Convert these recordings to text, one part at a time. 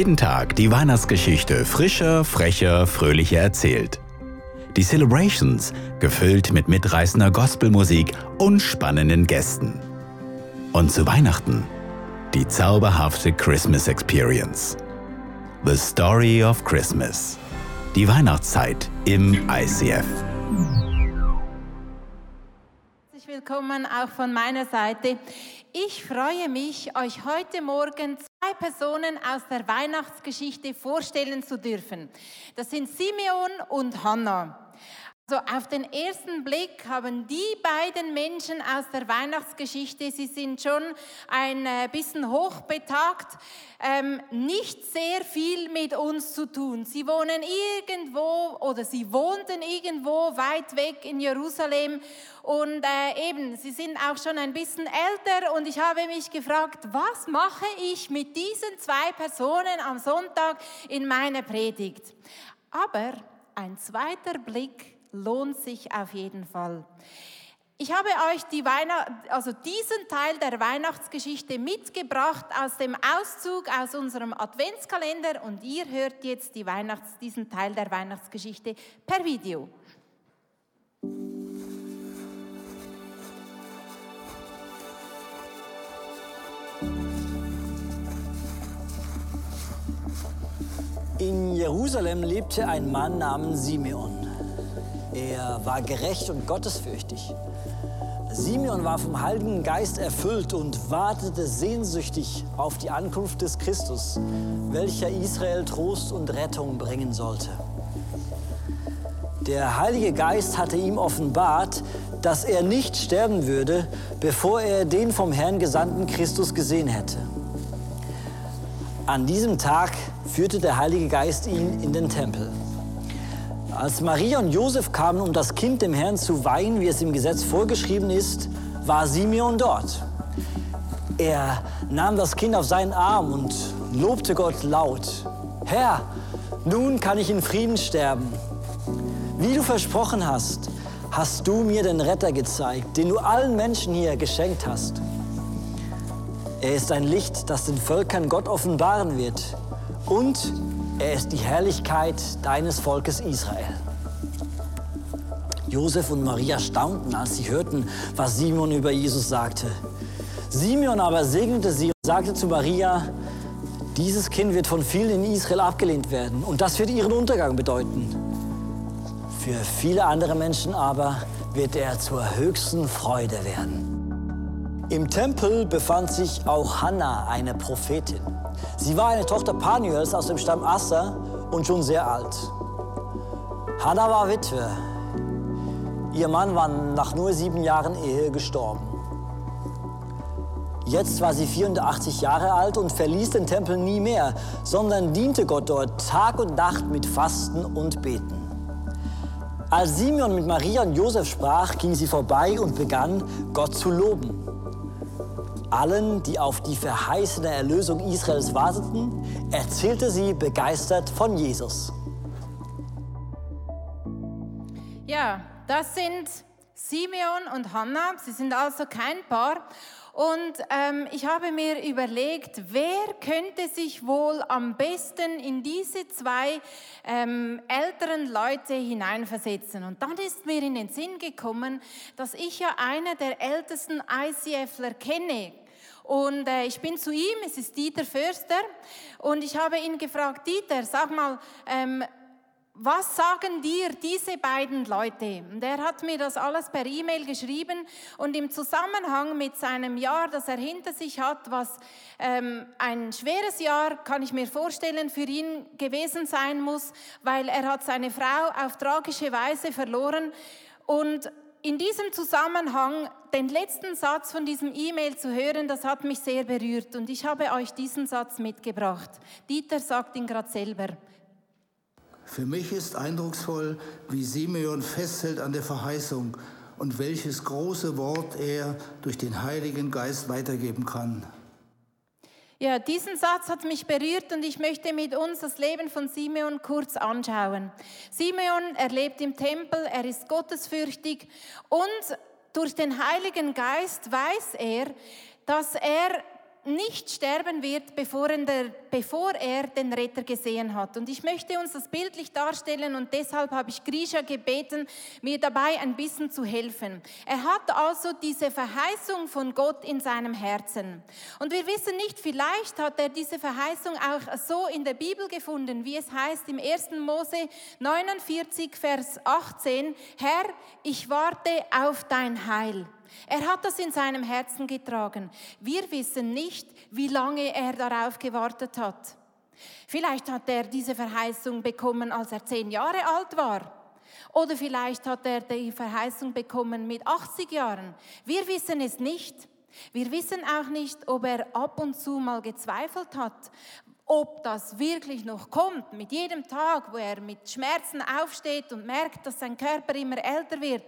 Jeden Tag die Weihnachtsgeschichte frischer, frecher, fröhlicher erzählt. Die Celebrations gefüllt mit mitreißender Gospelmusik und spannenden Gästen. Und zu Weihnachten die zauberhafte Christmas Experience. The Story of Christmas. Die Weihnachtszeit im ICF. Herzlich willkommen auch von meiner Seite. Ich freue mich, euch heute Morgen zwei Personen aus der Weihnachtsgeschichte vorstellen zu dürfen. Das sind Simeon und Hannah. Also auf den ersten Blick haben die beiden Menschen aus der Weihnachtsgeschichte, sie sind schon ein äh, bisschen hochbetagt, ähm, nicht sehr viel mit uns zu tun. Sie wohnen irgendwo oder sie wohnten irgendwo weit weg in Jerusalem und äh, eben, sie sind auch schon ein bisschen älter und ich habe mich gefragt, was mache ich mit diesen zwei Personen am Sonntag in meiner Predigt? Aber ein zweiter Blick lohnt sich auf jeden Fall. Ich habe euch die also diesen Teil der Weihnachtsgeschichte mitgebracht aus dem Auszug aus unserem Adventskalender und ihr hört jetzt die Weihnachts diesen Teil der Weihnachtsgeschichte per Video. In Jerusalem lebte ein Mann namens Simeon. Er war gerecht und gottesfürchtig. Simeon war vom Heiligen Geist erfüllt und wartete sehnsüchtig auf die Ankunft des Christus, welcher Israel Trost und Rettung bringen sollte. Der Heilige Geist hatte ihm offenbart, dass er nicht sterben würde, bevor er den vom Herrn gesandten Christus gesehen hätte. An diesem Tag führte der Heilige Geist ihn in den Tempel. Als Maria und Josef kamen, um das Kind dem Herrn zu weihen, wie es im Gesetz vorgeschrieben ist, war Simeon dort. Er nahm das Kind auf seinen Arm und lobte Gott laut. Herr, nun kann ich in Frieden sterben. Wie du versprochen hast, hast du mir den Retter gezeigt, den du allen Menschen hier geschenkt hast. Er ist ein Licht, das den Völkern Gott offenbaren wird. Und er ist die Herrlichkeit deines Volkes Israel. Josef und Maria staunten, als sie hörten, was Simon über Jesus sagte. Simeon aber segnete sie und sagte zu Maria, dieses Kind wird von vielen in Israel abgelehnt werden und das wird ihren Untergang bedeuten. Für viele andere Menschen aber wird er zur höchsten Freude werden. Im Tempel befand sich auch Hannah, eine Prophetin. Sie war eine Tochter Panuels aus dem Stamm Asser und schon sehr alt. Hannah war Witwe. Ihr Mann war nach nur sieben Jahren Ehe gestorben. Jetzt war sie 84 Jahre alt und verließ den Tempel nie mehr, sondern diente Gott dort Tag und Nacht mit Fasten und Beten. Als Simeon mit Maria und Josef sprach, ging sie vorbei und begann, Gott zu loben. Allen, die auf die verheißene Erlösung Israels warteten, erzählte sie begeistert von Jesus. Ja, das sind Simeon und Hannah. Sie sind also kein Paar. Und ähm, ich habe mir überlegt, wer könnte sich wohl am besten in diese zwei ähm, älteren Leute hineinversetzen. Und dann ist mir in den Sinn gekommen, dass ich ja einer der ältesten ICFler kenne. Und äh, ich bin zu ihm, es ist Dieter Förster, und ich habe ihn gefragt, Dieter, sag mal, ähm, was sagen dir diese beiden Leute? Und er hat mir das alles per E-Mail geschrieben und im Zusammenhang mit seinem Jahr, das er hinter sich hat, was ähm, ein schweres Jahr, kann ich mir vorstellen, für ihn gewesen sein muss, weil er hat seine Frau auf tragische Weise verloren und in diesem Zusammenhang den letzten Satz von diesem E-Mail zu hören, das hat mich sehr berührt und ich habe euch diesen Satz mitgebracht. Dieter sagt ihn gerade selber. Für mich ist eindrucksvoll, wie Simeon festhält an der Verheißung und welches große Wort er durch den Heiligen Geist weitergeben kann. Ja, diesen Satz hat mich berührt und ich möchte mit uns das Leben von Simeon kurz anschauen. Simeon, er lebt im Tempel, er ist gottesfürchtig und durch den Heiligen Geist weiß er, dass er nicht sterben wird, bevor er, bevor er, den Retter gesehen hat. Und ich möchte uns das bildlich darstellen und deshalb habe ich Grisha gebeten, mir dabei ein bisschen zu helfen. Er hat also diese Verheißung von Gott in seinem Herzen. Und wir wissen nicht, vielleicht hat er diese Verheißung auch so in der Bibel gefunden, wie es heißt im 1. Mose 49, Vers 18, Herr, ich warte auf dein Heil. Er hat das in seinem Herzen getragen. Wir wissen nicht, wie lange er darauf gewartet hat. Vielleicht hat er diese Verheißung bekommen, als er zehn Jahre alt war. Oder vielleicht hat er die Verheißung bekommen mit 80 Jahren. Wir wissen es nicht. Wir wissen auch nicht, ob er ab und zu mal gezweifelt hat, ob das wirklich noch kommt, mit jedem Tag, wo er mit Schmerzen aufsteht und merkt, dass sein Körper immer älter wird,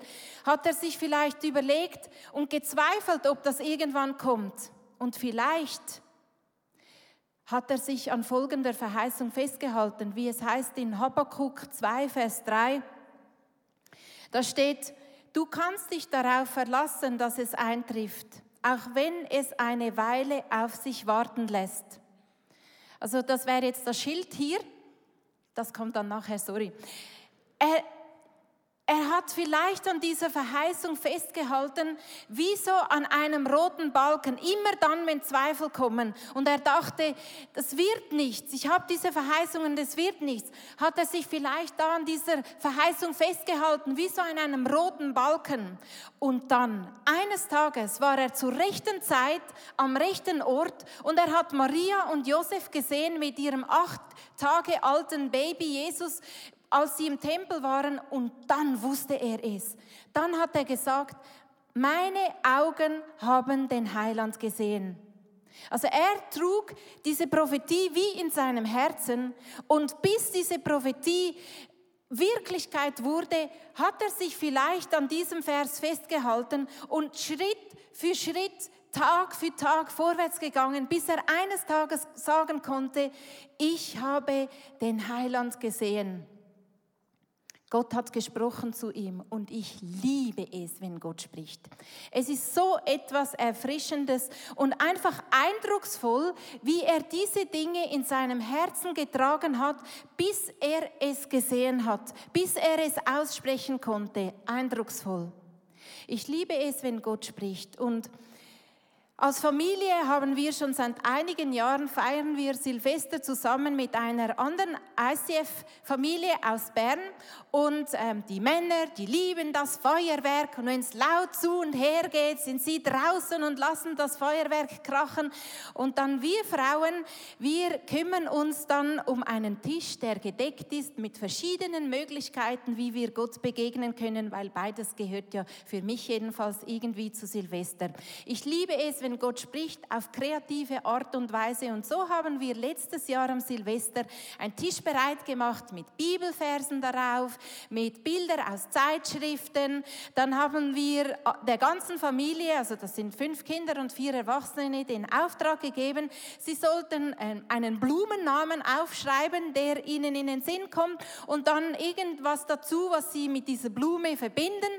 hat er sich vielleicht überlegt und gezweifelt, ob das irgendwann kommt. Und vielleicht hat er sich an folgender Verheißung festgehalten, wie es heißt in Habakkuk 2, Vers 3. Da steht, du kannst dich darauf verlassen, dass es eintrifft, auch wenn es eine Weile auf sich warten lässt. Also das wäre jetzt das Schild hier. Das kommt dann nachher, sorry. Er, er hat vielleicht an dieser Verheißung festgehalten, wie so an einem roten Balken, immer dann, wenn Zweifel kommen. Und er dachte, das wird nichts, ich habe diese Verheißungen, das wird nichts. Hat er sich vielleicht da an dieser Verheißung festgehalten, wie so an einem roten Balken. Und dann, eines Tages, war er zur rechten Zeit am rechten Ort und er hat Maria und Josef gesehen mit ihrem acht Tage alten Baby Jesus als sie im Tempel waren und dann wusste er es. Dann hat er gesagt, meine Augen haben den Heiland gesehen. Also er trug diese Prophetie wie in seinem Herzen und bis diese Prophetie Wirklichkeit wurde, hat er sich vielleicht an diesem Vers festgehalten und Schritt für Schritt, Tag für Tag vorwärts gegangen, bis er eines Tages sagen konnte, ich habe den Heiland gesehen. Gott hat gesprochen zu ihm und ich liebe es, wenn Gott spricht. Es ist so etwas Erfrischendes und einfach eindrucksvoll, wie er diese Dinge in seinem Herzen getragen hat, bis er es gesehen hat, bis er es aussprechen konnte. Eindrucksvoll. Ich liebe es, wenn Gott spricht und als Familie haben wir schon seit einigen Jahren feiern wir Silvester zusammen mit einer anderen ICF-Familie aus Bern. Und ähm, die Männer, die lieben das Feuerwerk. Und wenn es laut zu und her geht, sind sie draußen und lassen das Feuerwerk krachen. Und dann wir Frauen, wir kümmern uns dann um einen Tisch, der gedeckt ist mit verschiedenen Möglichkeiten, wie wir Gott begegnen können, weil beides gehört ja für mich jedenfalls irgendwie zu Silvester. Ich liebe es, wenn denn Gott spricht auf kreative Art und Weise. Und so haben wir letztes Jahr am Silvester einen Tisch bereit gemacht mit Bibelversen darauf, mit Bildern aus Zeitschriften. Dann haben wir der ganzen Familie, also das sind fünf Kinder und vier Erwachsene, den Auftrag gegeben, sie sollten ähm, einen Blumennamen aufschreiben, der ihnen in den Sinn kommt und dann irgendwas dazu, was sie mit dieser Blume verbinden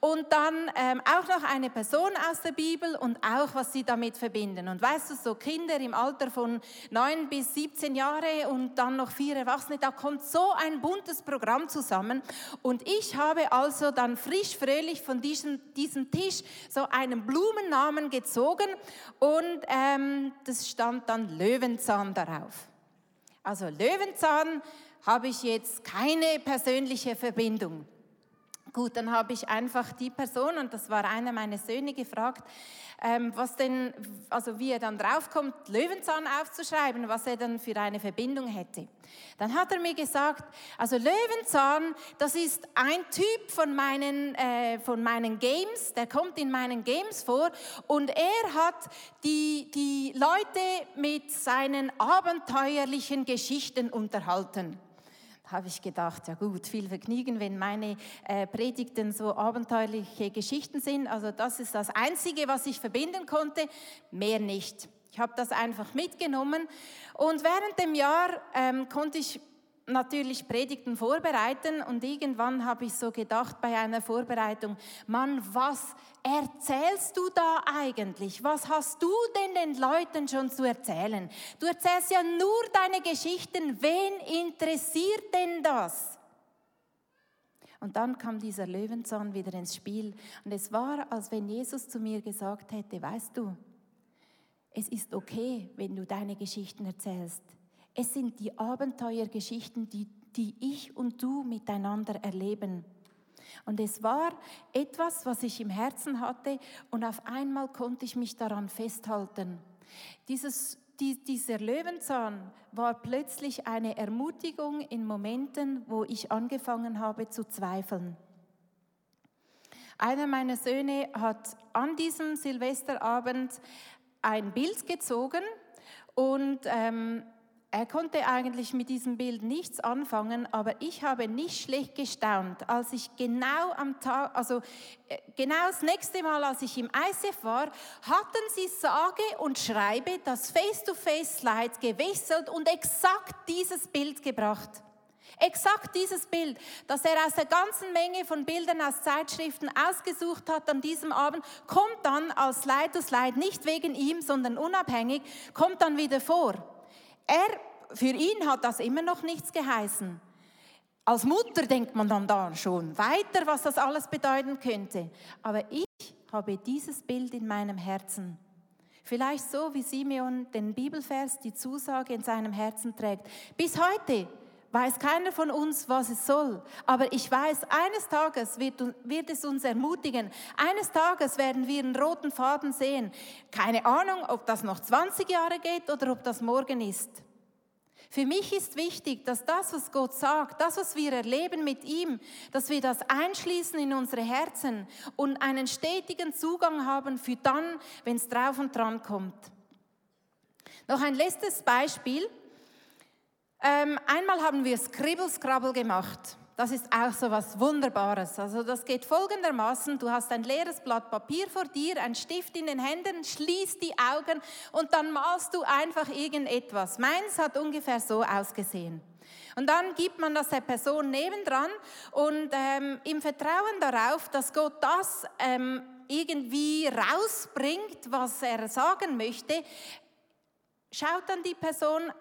und dann ähm, auch noch eine Person aus der Bibel und auch, was sie damit verbinden. Und weißt du, so Kinder im Alter von 9 bis 17 Jahre und dann noch vier Erwachsene, da kommt so ein buntes Programm zusammen. Und ich habe also dann frisch, fröhlich von diesem, diesem Tisch so einen Blumennamen gezogen und ähm, das stand dann Löwenzahn darauf. Also Löwenzahn habe ich jetzt keine persönliche Verbindung. Gut, dann habe ich einfach die Person, und das war einer meiner Söhne, gefragt, ähm, was denn, also wie er dann draufkommt, Löwenzahn aufzuschreiben, was er dann für eine Verbindung hätte. Dann hat er mir gesagt, also Löwenzahn, das ist ein Typ von meinen, äh, von meinen Games, der kommt in meinen Games vor und er hat die, die Leute mit seinen abenteuerlichen Geschichten unterhalten habe ich gedacht, ja gut, viel Vergnügen, wenn meine äh, Predigten so abenteuerliche Geschichten sind. Also das ist das Einzige, was ich verbinden konnte, mehr nicht. Ich habe das einfach mitgenommen und während dem Jahr ähm, konnte ich natürlich Predigten vorbereiten und irgendwann habe ich so gedacht bei einer Vorbereitung, Mann, was erzählst du da eigentlich? Was hast du denn den Leuten schon zu erzählen? Du erzählst ja nur deine Geschichten. Wen interessiert denn das? Und dann kam dieser Löwenzahn wieder ins Spiel und es war, als wenn Jesus zu mir gesagt hätte, weißt du, es ist okay, wenn du deine Geschichten erzählst. Es sind die Abenteuergeschichten, die, die ich und du miteinander erleben. Und es war etwas, was ich im Herzen hatte und auf einmal konnte ich mich daran festhalten. Dieses, die, dieser Löwenzahn war plötzlich eine Ermutigung in Momenten, wo ich angefangen habe zu zweifeln. Einer meiner Söhne hat an diesem Silvesterabend ein Bild gezogen und ähm, er konnte eigentlich mit diesem Bild nichts anfangen, aber ich habe nicht schlecht gestaunt, als ich genau am Tag, also äh, genau das nächste Mal, als ich im ICF war, hatten sie sage und schreibe das Face-to-Face-Slide gewechselt und exakt dieses Bild gebracht. Exakt dieses Bild, das er aus der ganzen Menge von Bildern aus Zeitschriften ausgesucht hat an diesem Abend, kommt dann als Slide-to-Slide, nicht wegen ihm, sondern unabhängig, kommt dann wieder vor. Er, für ihn hat das immer noch nichts geheißen. Als Mutter denkt man dann da schon weiter, was das alles bedeuten könnte. Aber ich habe dieses Bild in meinem Herzen. Vielleicht so wie Simeon den Bibelvers, die Zusage in seinem Herzen trägt. Bis heute weiß keiner von uns, was es soll. Aber ich weiß, eines Tages wird, wird, es uns ermutigen. Eines Tages werden wir einen roten Faden sehen. Keine Ahnung, ob das noch 20 Jahre geht oder ob das morgen ist. Für mich ist wichtig, dass das, was Gott sagt, das, was wir erleben mit ihm, dass wir das einschließen in unsere Herzen und einen stetigen Zugang haben für dann, wenn es drauf und dran kommt. Noch ein letztes Beispiel. Ähm, einmal haben wir Scribble-Scrabble gemacht. Das ist auch so was Wunderbares. Also das geht folgendermaßen, du hast ein leeres Blatt Papier vor dir, einen Stift in den Händen, schließt die Augen und dann malst du einfach irgendetwas. Meins hat ungefähr so ausgesehen. Und dann gibt man das der Person nebendran und ähm, im Vertrauen darauf, dass Gott das ähm, irgendwie rausbringt, was er sagen möchte, schaut dann die Person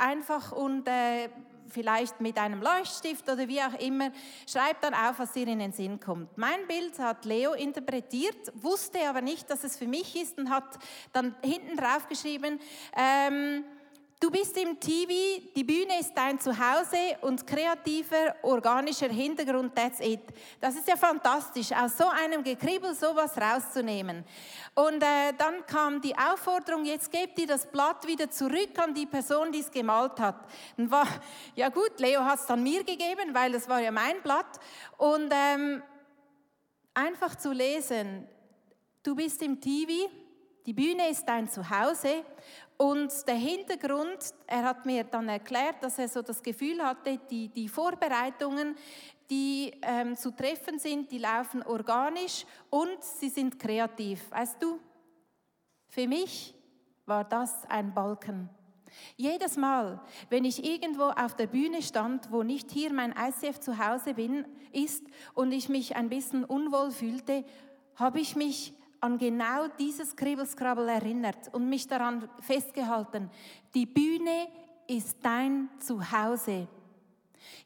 einfach und äh, vielleicht mit einem Leuchtstift oder wie auch immer, schreibt dann auf, was dir in den Sinn kommt. Mein Bild hat Leo interpretiert, wusste aber nicht, dass es für mich ist und hat dann hinten drauf geschrieben, ähm, Du bist im TV, die Bühne ist dein Zuhause und kreativer, organischer Hintergrund, that's it. Das ist ja fantastisch, aus so einem Gekribbel sowas rauszunehmen. Und äh, dann kam die Aufforderung, jetzt gebt ihr das Blatt wieder zurück an die Person, die es gemalt hat. Und war, ja gut, Leo hat es dann mir gegeben, weil es war ja mein Blatt. Und ähm, einfach zu lesen, du bist im TV, die Bühne ist dein Zuhause und der Hintergrund, er hat mir dann erklärt, dass er so das Gefühl hatte, die, die Vorbereitungen, die ähm, zu treffen sind, die laufen organisch und sie sind kreativ. Weißt du, für mich war das ein Balken. Jedes Mal, wenn ich irgendwo auf der Bühne stand, wo nicht hier mein ICF zu Hause bin, ist und ich mich ein bisschen unwohl fühlte, habe ich mich an genau dieses Kribbelskrabbel erinnert und mich daran festgehalten. Die Bühne ist dein Zuhause.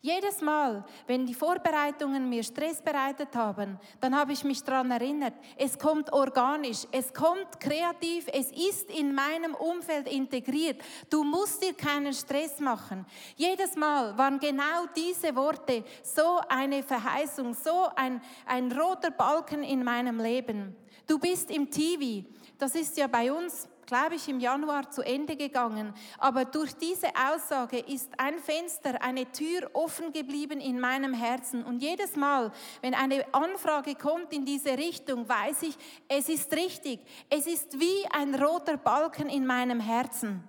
Jedes Mal, wenn die Vorbereitungen mir Stress bereitet haben, dann habe ich mich daran erinnert, es kommt organisch, es kommt kreativ, es ist in meinem Umfeld integriert. Du musst dir keinen Stress machen. Jedes Mal waren genau diese Worte so eine Verheißung, so ein, ein roter Balken in meinem Leben. Du bist im TV. Das ist ja bei uns glaube ich, im Januar zu Ende gegangen. Aber durch diese Aussage ist ein Fenster, eine Tür offen geblieben in meinem Herzen. Und jedes Mal, wenn eine Anfrage kommt in diese Richtung, weiß ich, es ist richtig. Es ist wie ein roter Balken in meinem Herzen.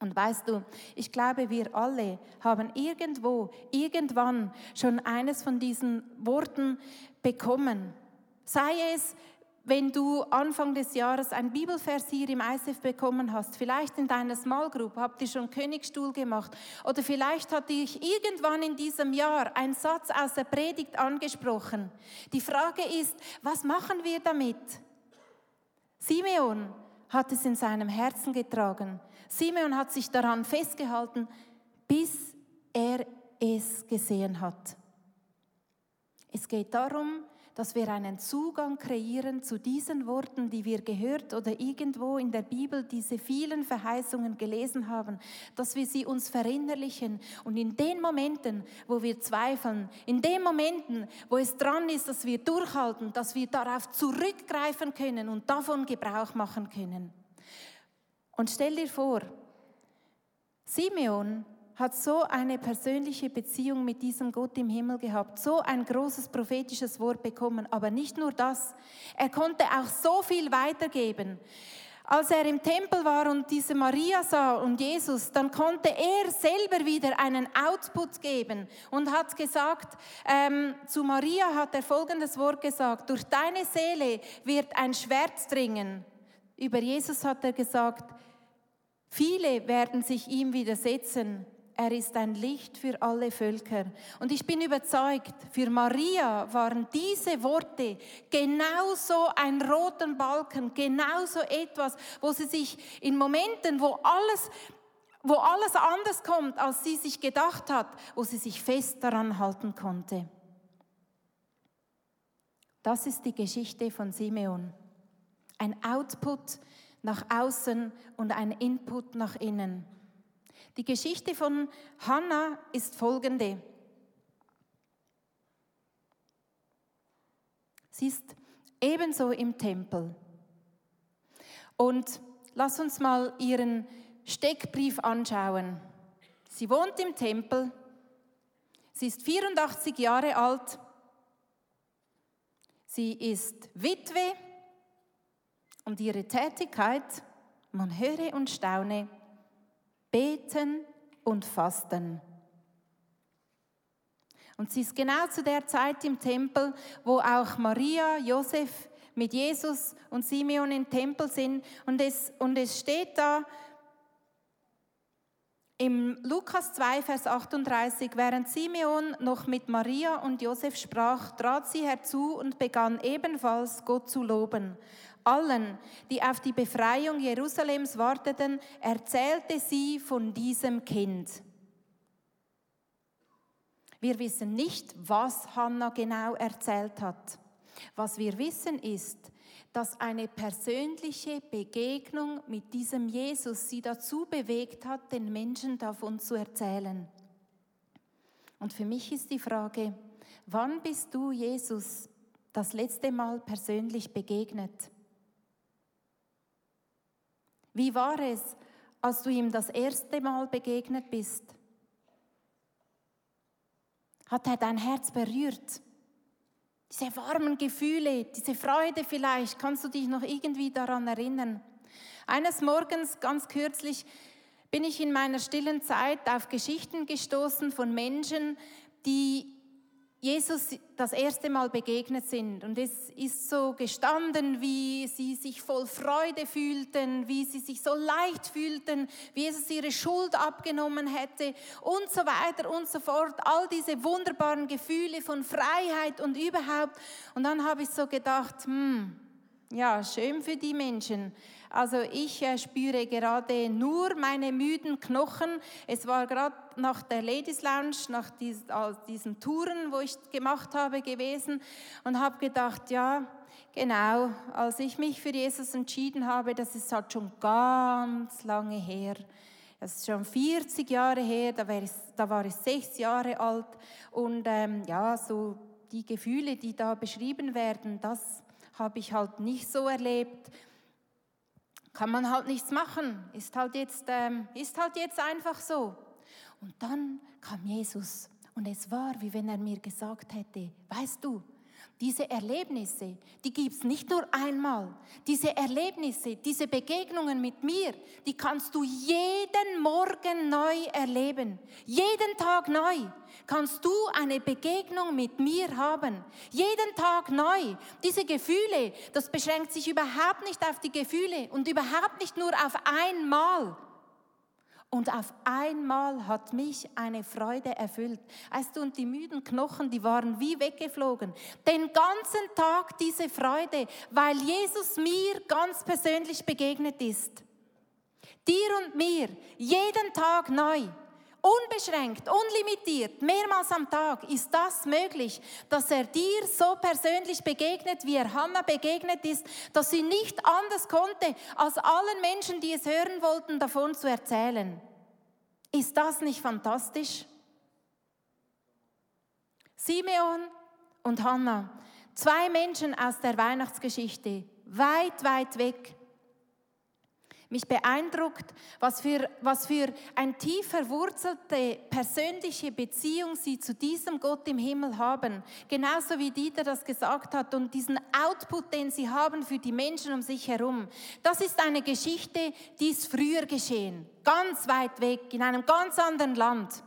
Und weißt du, ich glaube, wir alle haben irgendwo, irgendwann schon eines von diesen Worten bekommen. Sei es, wenn du Anfang des Jahres ein Bibelvers hier im ISF bekommen hast, vielleicht in deiner Small Group, habt ihr schon Königstuhl gemacht oder vielleicht hat dich irgendwann in diesem Jahr ein Satz aus der Predigt angesprochen. Die Frage ist, was machen wir damit? Simeon hat es in seinem Herzen getragen. Simeon hat sich daran festgehalten, bis er es gesehen hat. Es geht darum, dass wir einen Zugang kreieren zu diesen Worten, die wir gehört oder irgendwo in der Bibel diese vielen Verheißungen gelesen haben, dass wir sie uns verinnerlichen und in den Momenten, wo wir zweifeln, in den Momenten, wo es dran ist, dass wir durchhalten, dass wir darauf zurückgreifen können und davon Gebrauch machen können. Und stell dir vor, Simeon hat so eine persönliche Beziehung mit diesem Gott im Himmel gehabt, so ein großes prophetisches Wort bekommen. Aber nicht nur das, er konnte auch so viel weitergeben. Als er im Tempel war und diese Maria sah und Jesus, dann konnte er selber wieder einen Output geben und hat gesagt, ähm, zu Maria hat er folgendes Wort gesagt, durch deine Seele wird ein Schwert dringen. Über Jesus hat er gesagt, viele werden sich ihm widersetzen, er ist ein Licht für alle Völker. Und ich bin überzeugt, für Maria waren diese Worte genauso ein roten Balken, genauso etwas, wo sie sich in Momenten, wo alles, wo alles anders kommt, als sie sich gedacht hat, wo sie sich fest daran halten konnte. Das ist die Geschichte von Simeon. Ein Output nach außen und ein Input nach innen. Die Geschichte von Hannah ist folgende. Sie ist ebenso im Tempel. Und lass uns mal ihren Steckbrief anschauen. Sie wohnt im Tempel. Sie ist 84 Jahre alt. Sie ist Witwe und ihre Tätigkeit, man höre und staune, beten und fasten. Und sie ist genau zu der Zeit im Tempel, wo auch Maria, Josef mit Jesus und Simeon im Tempel sind. Und es, und es steht da im Lukas 2, Vers 38, während Simeon noch mit Maria und Josef sprach, trat sie herzu und begann ebenfalls Gott zu loben. Allen, die auf die Befreiung Jerusalems warteten, erzählte sie von diesem Kind. Wir wissen nicht, was Hannah genau erzählt hat. Was wir wissen ist, dass eine persönliche Begegnung mit diesem Jesus sie dazu bewegt hat, den Menschen davon zu erzählen. Und für mich ist die Frage, wann bist du Jesus das letzte Mal persönlich begegnet? Wie war es, als du ihm das erste Mal begegnet bist? Hat er dein Herz berührt? Diese warmen Gefühle, diese Freude vielleicht, kannst du dich noch irgendwie daran erinnern? Eines Morgens, ganz kürzlich, bin ich in meiner stillen Zeit auf Geschichten gestoßen von Menschen, die Jesus das erste Mal begegnet sind. Und es ist so gestanden, wie sie sich voll Freude fühlten, wie sie sich so leicht fühlten, wie Jesus ihre Schuld abgenommen hätte und so weiter und so fort. All diese wunderbaren Gefühle von Freiheit und überhaupt. Und dann habe ich so gedacht, hm, ja, schön für die Menschen. Also ich äh, spüre gerade nur meine müden Knochen. Es war gerade nach der Ladies Lounge, nach dies, diesen Touren, wo ich gemacht habe, gewesen und habe gedacht, ja, genau, als ich mich für Jesus entschieden habe, das ist halt schon ganz lange her. Das ist schon 40 Jahre her, da war ich, da war ich sechs Jahre alt und ähm, ja, so die Gefühle, die da beschrieben werden, das habe ich halt nicht so erlebt. Kann man halt nichts machen, ist halt jetzt, ähm, ist halt jetzt einfach so. Und dann kam Jesus und es war, wie wenn er mir gesagt hätte, weißt du, diese Erlebnisse, die gibt es nicht nur einmal. Diese Erlebnisse, diese Begegnungen mit mir, die kannst du jeden Morgen neu erleben. Jeden Tag neu kannst du eine Begegnung mit mir haben. Jeden Tag neu. Diese Gefühle, das beschränkt sich überhaupt nicht auf die Gefühle und überhaupt nicht nur auf einmal. Und auf einmal hat mich eine Freude erfüllt. Weißt du, und die müden Knochen, die waren wie weggeflogen. Den ganzen Tag diese Freude, weil Jesus mir ganz persönlich begegnet ist. Dir und mir, jeden Tag neu. Unbeschränkt, unlimitiert, mehrmals am Tag ist das möglich, dass er dir so persönlich begegnet, wie er Hannah begegnet ist, dass sie nicht anders konnte, als allen Menschen, die es hören wollten, davon zu erzählen. Ist das nicht fantastisch? Simeon und Hannah, zwei Menschen aus der Weihnachtsgeschichte, weit, weit weg, mich beeindruckt, was für, was für ein tief verwurzelte persönliche Beziehung sie zu diesem Gott im Himmel haben. Genauso wie Dieter das gesagt hat und diesen Output, den sie haben für die Menschen um sich herum. Das ist eine Geschichte, die ist früher geschehen. Ganz weit weg, in einem ganz anderen Land.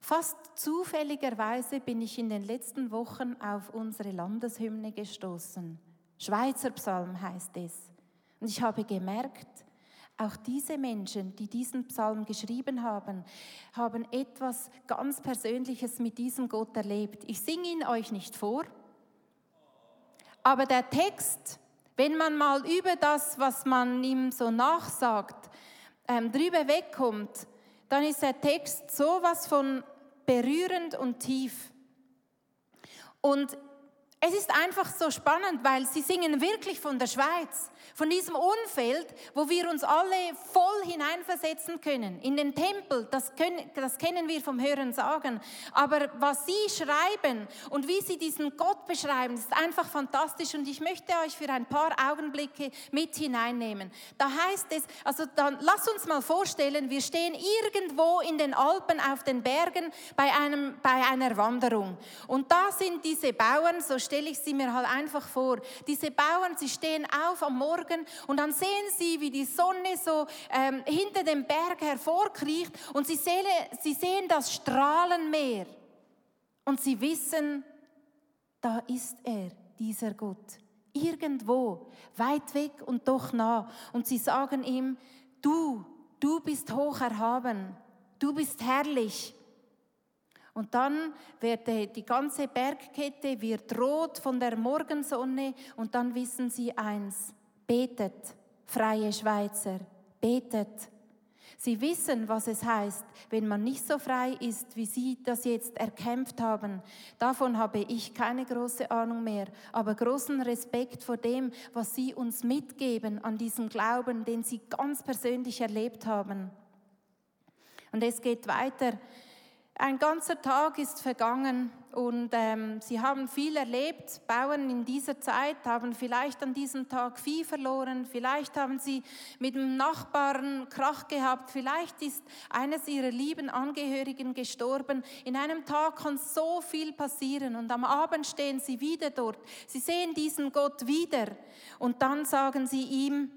Fast zufälligerweise bin ich in den letzten Wochen auf unsere Landeshymne gestoßen. Schweizer Psalm heißt es. Und ich habe gemerkt, auch diese Menschen, die diesen Psalm geschrieben haben, haben etwas ganz Persönliches mit diesem Gott erlebt. Ich singe ihn euch nicht vor, aber der Text, wenn man mal über das, was man ihm so nachsagt, ähm, drüber wegkommt, dann ist der Text sowas von berührend und tief. Und es ist einfach so spannend, weil sie singen wirklich von der Schweiz von diesem Umfeld, wo wir uns alle voll hineinversetzen können. In den Tempel, das, können, das kennen wir vom Hören sagen. Aber was Sie schreiben und wie Sie diesen Gott beschreiben, ist einfach fantastisch. Und ich möchte euch für ein paar Augenblicke mit hineinnehmen. Da heißt es, also dann lass uns mal vorstellen, wir stehen irgendwo in den Alpen auf den Bergen bei, einem, bei einer Wanderung. Und da sind diese Bauern, so stelle ich sie mir halt einfach vor, diese Bauern, sie stehen auf am Morgen und dann sehen sie, wie die Sonne so ähm, hinter dem Berg hervorkriecht und sie sehen, sie sehen das Strahlenmeer und sie wissen, da ist er, dieser Gott. Irgendwo, weit weg und doch nah. Und sie sagen ihm, du, du bist hoch erhaben, du bist herrlich. Und dann wird die ganze Bergkette wird rot von der Morgensonne und dann wissen sie eins, Betet, freie Schweizer, betet. Sie wissen, was es heißt, wenn man nicht so frei ist, wie Sie das jetzt erkämpft haben. Davon habe ich keine große Ahnung mehr, aber großen Respekt vor dem, was Sie uns mitgeben an diesem Glauben, den Sie ganz persönlich erlebt haben. Und es geht weiter. Ein ganzer Tag ist vergangen und ähm, sie haben viel erlebt. Bauern in dieser Zeit haben vielleicht an diesem Tag Vieh verloren, vielleicht haben sie mit dem Nachbarn Krach gehabt, vielleicht ist eines ihrer lieben Angehörigen gestorben. In einem Tag kann so viel passieren und am Abend stehen sie wieder dort. Sie sehen diesen Gott wieder und dann sagen sie ihm,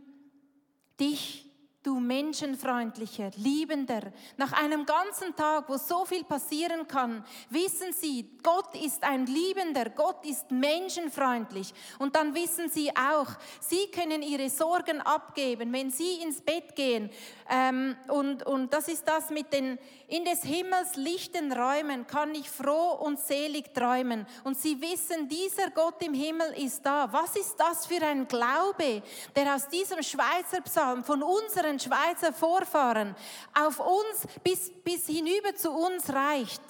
dich du menschenfreundlicher, liebender. Nach einem ganzen Tag, wo so viel passieren kann, wissen Sie, Gott ist ein liebender, Gott ist menschenfreundlich. Und dann wissen Sie auch, Sie können Ihre Sorgen abgeben, wenn Sie ins Bett gehen. Ähm, und, und das ist das mit den in des Himmels lichten Räumen kann ich froh und selig träumen. Und Sie wissen, dieser Gott im Himmel ist da. Was ist das für ein Glaube, der aus diesem Schweizer Psalm von unseren unseren Schweizer Vorfahren auf uns bis, bis hinüber zu uns reicht.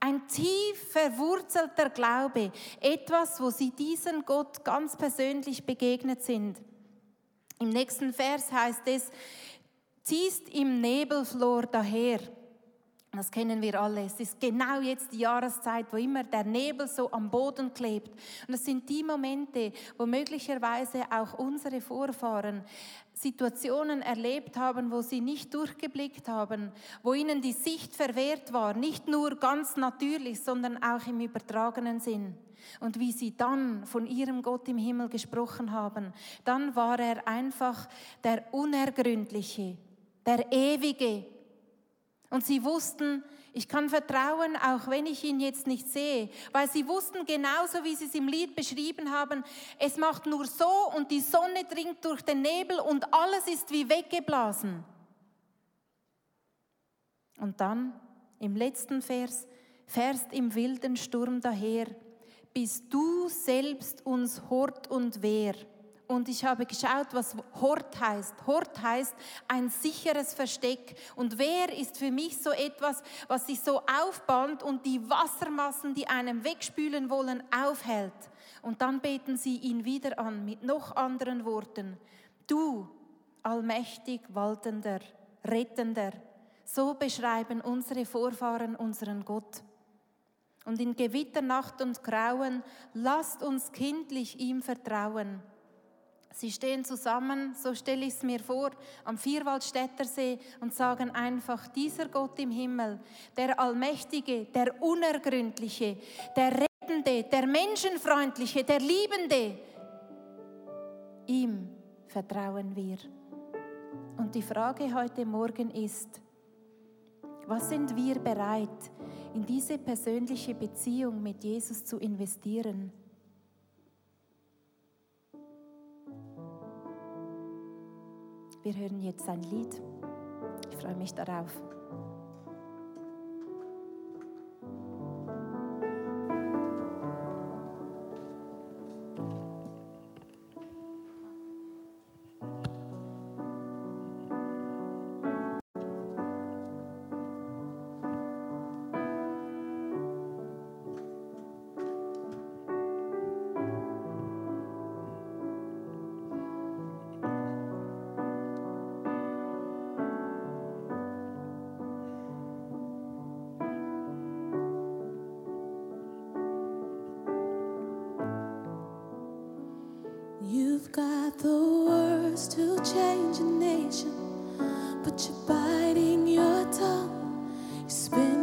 Ein tief verwurzelter Glaube, etwas, wo sie diesen Gott ganz persönlich begegnet sind. Im nächsten Vers heißt es, ziehst im Nebelflor daher. Das kennen wir alle. Es ist genau jetzt die Jahreszeit, wo immer der Nebel so am Boden klebt. Und es sind die Momente, wo möglicherweise auch unsere Vorfahren Situationen erlebt haben, wo sie nicht durchgeblickt haben, wo ihnen die Sicht verwehrt war, nicht nur ganz natürlich, sondern auch im übertragenen Sinn. Und wie sie dann von ihrem Gott im Himmel gesprochen haben, dann war er einfach der Unergründliche, der Ewige, und sie wussten, ich kann vertrauen, auch wenn ich ihn jetzt nicht sehe, weil sie wussten genauso, wie sie es im Lied beschrieben haben, es macht nur so und die Sonne dringt durch den Nebel und alles ist wie weggeblasen. Und dann im letzten Vers, fährst im wilden Sturm daher, bist du selbst uns Hort und Wehr und ich habe geschaut, was Hort heißt. Hort heißt ein sicheres Versteck. Und Wehr ist für mich so etwas, was sich so aufbahnt und die Wassermassen, die einem wegspülen wollen, aufhält. Und dann beten sie ihn wieder an mit noch anderen Worten. Du, allmächtig waltender, rettender. So beschreiben unsere Vorfahren unseren Gott. Und in Gewitternacht und Grauen lasst uns kindlich ihm vertrauen. Sie stehen zusammen, so stelle ich es mir vor, am Vierwaldstättersee und sagen einfach, dieser Gott im Himmel, der Allmächtige, der Unergründliche, der Rettende, der Menschenfreundliche, der Liebende, ihm vertrauen wir. Und die Frage heute Morgen ist, was sind wir bereit, in diese persönliche Beziehung mit Jesus zu investieren? Wir hören jetzt ein Lied. Ich freue mich darauf. You've got the words to change a nation, but you're biting your tongue. You spin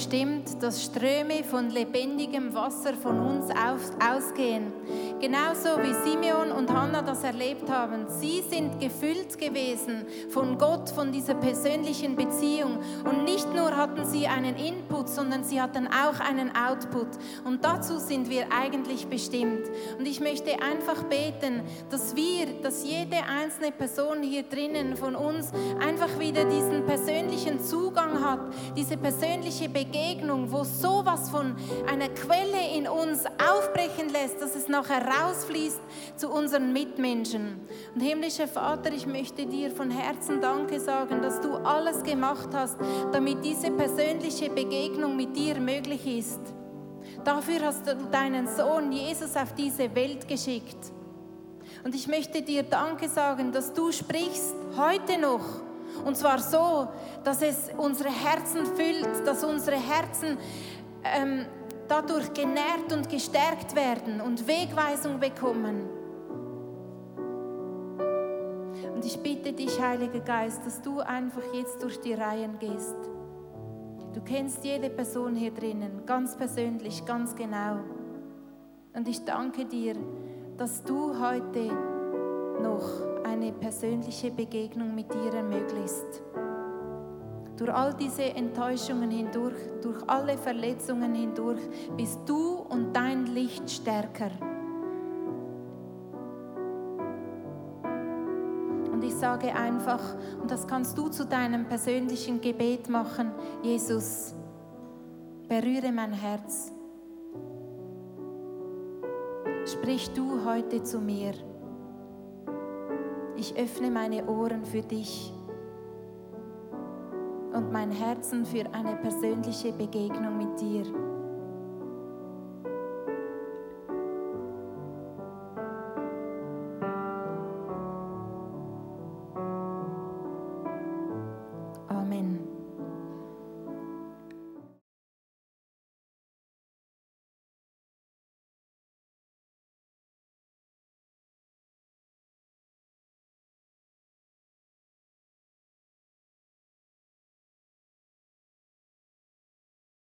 bestimmt, dass Ströme von lebendigem Wasser von uns auf, ausgehen? Genauso wie Simeon und Hannah das erlebt haben. Sie sind gefüllt gewesen von Gott, von dieser persönlichen Beziehung. Und nicht nur hatten sie einen Input, sondern sie hatten auch einen Output. Und dazu sind wir eigentlich bestimmt. Und ich möchte einfach beten, dass wir, dass jede einzelne Person hier drinnen von uns einfach wieder diesen persönlichen Zugang hat, diese persönliche Begegnung, wo sowas von einer Quelle in uns aufbrechen lässt, dass es nachher rausfließt zu unseren Mitmenschen. Und himmlischer Vater, ich möchte dir von Herzen Danke sagen, dass du alles gemacht hast, damit diese persönliche Begegnung mit dir möglich ist. Dafür hast du deinen Sohn Jesus auf diese Welt geschickt. Und ich möchte dir Danke sagen, dass du sprichst heute noch. Und zwar so, dass es unsere Herzen füllt, dass unsere Herzen ähm, dadurch genährt und gestärkt werden und Wegweisung bekommen. Und ich bitte dich, Heiliger Geist, dass du einfach jetzt durch die Reihen gehst. Du kennst jede Person hier drinnen, ganz persönlich, ganz genau. Und ich danke dir, dass du heute noch eine persönliche Begegnung mit dir ermöglicht. Durch all diese Enttäuschungen hindurch, durch alle Verletzungen hindurch, bist du und dein Licht stärker. Und ich sage einfach, und das kannst du zu deinem persönlichen Gebet machen, Jesus, berühre mein Herz. Sprich du heute zu mir. Ich öffne meine Ohren für dich und mein Herzen für eine persönliche Begegnung mit dir.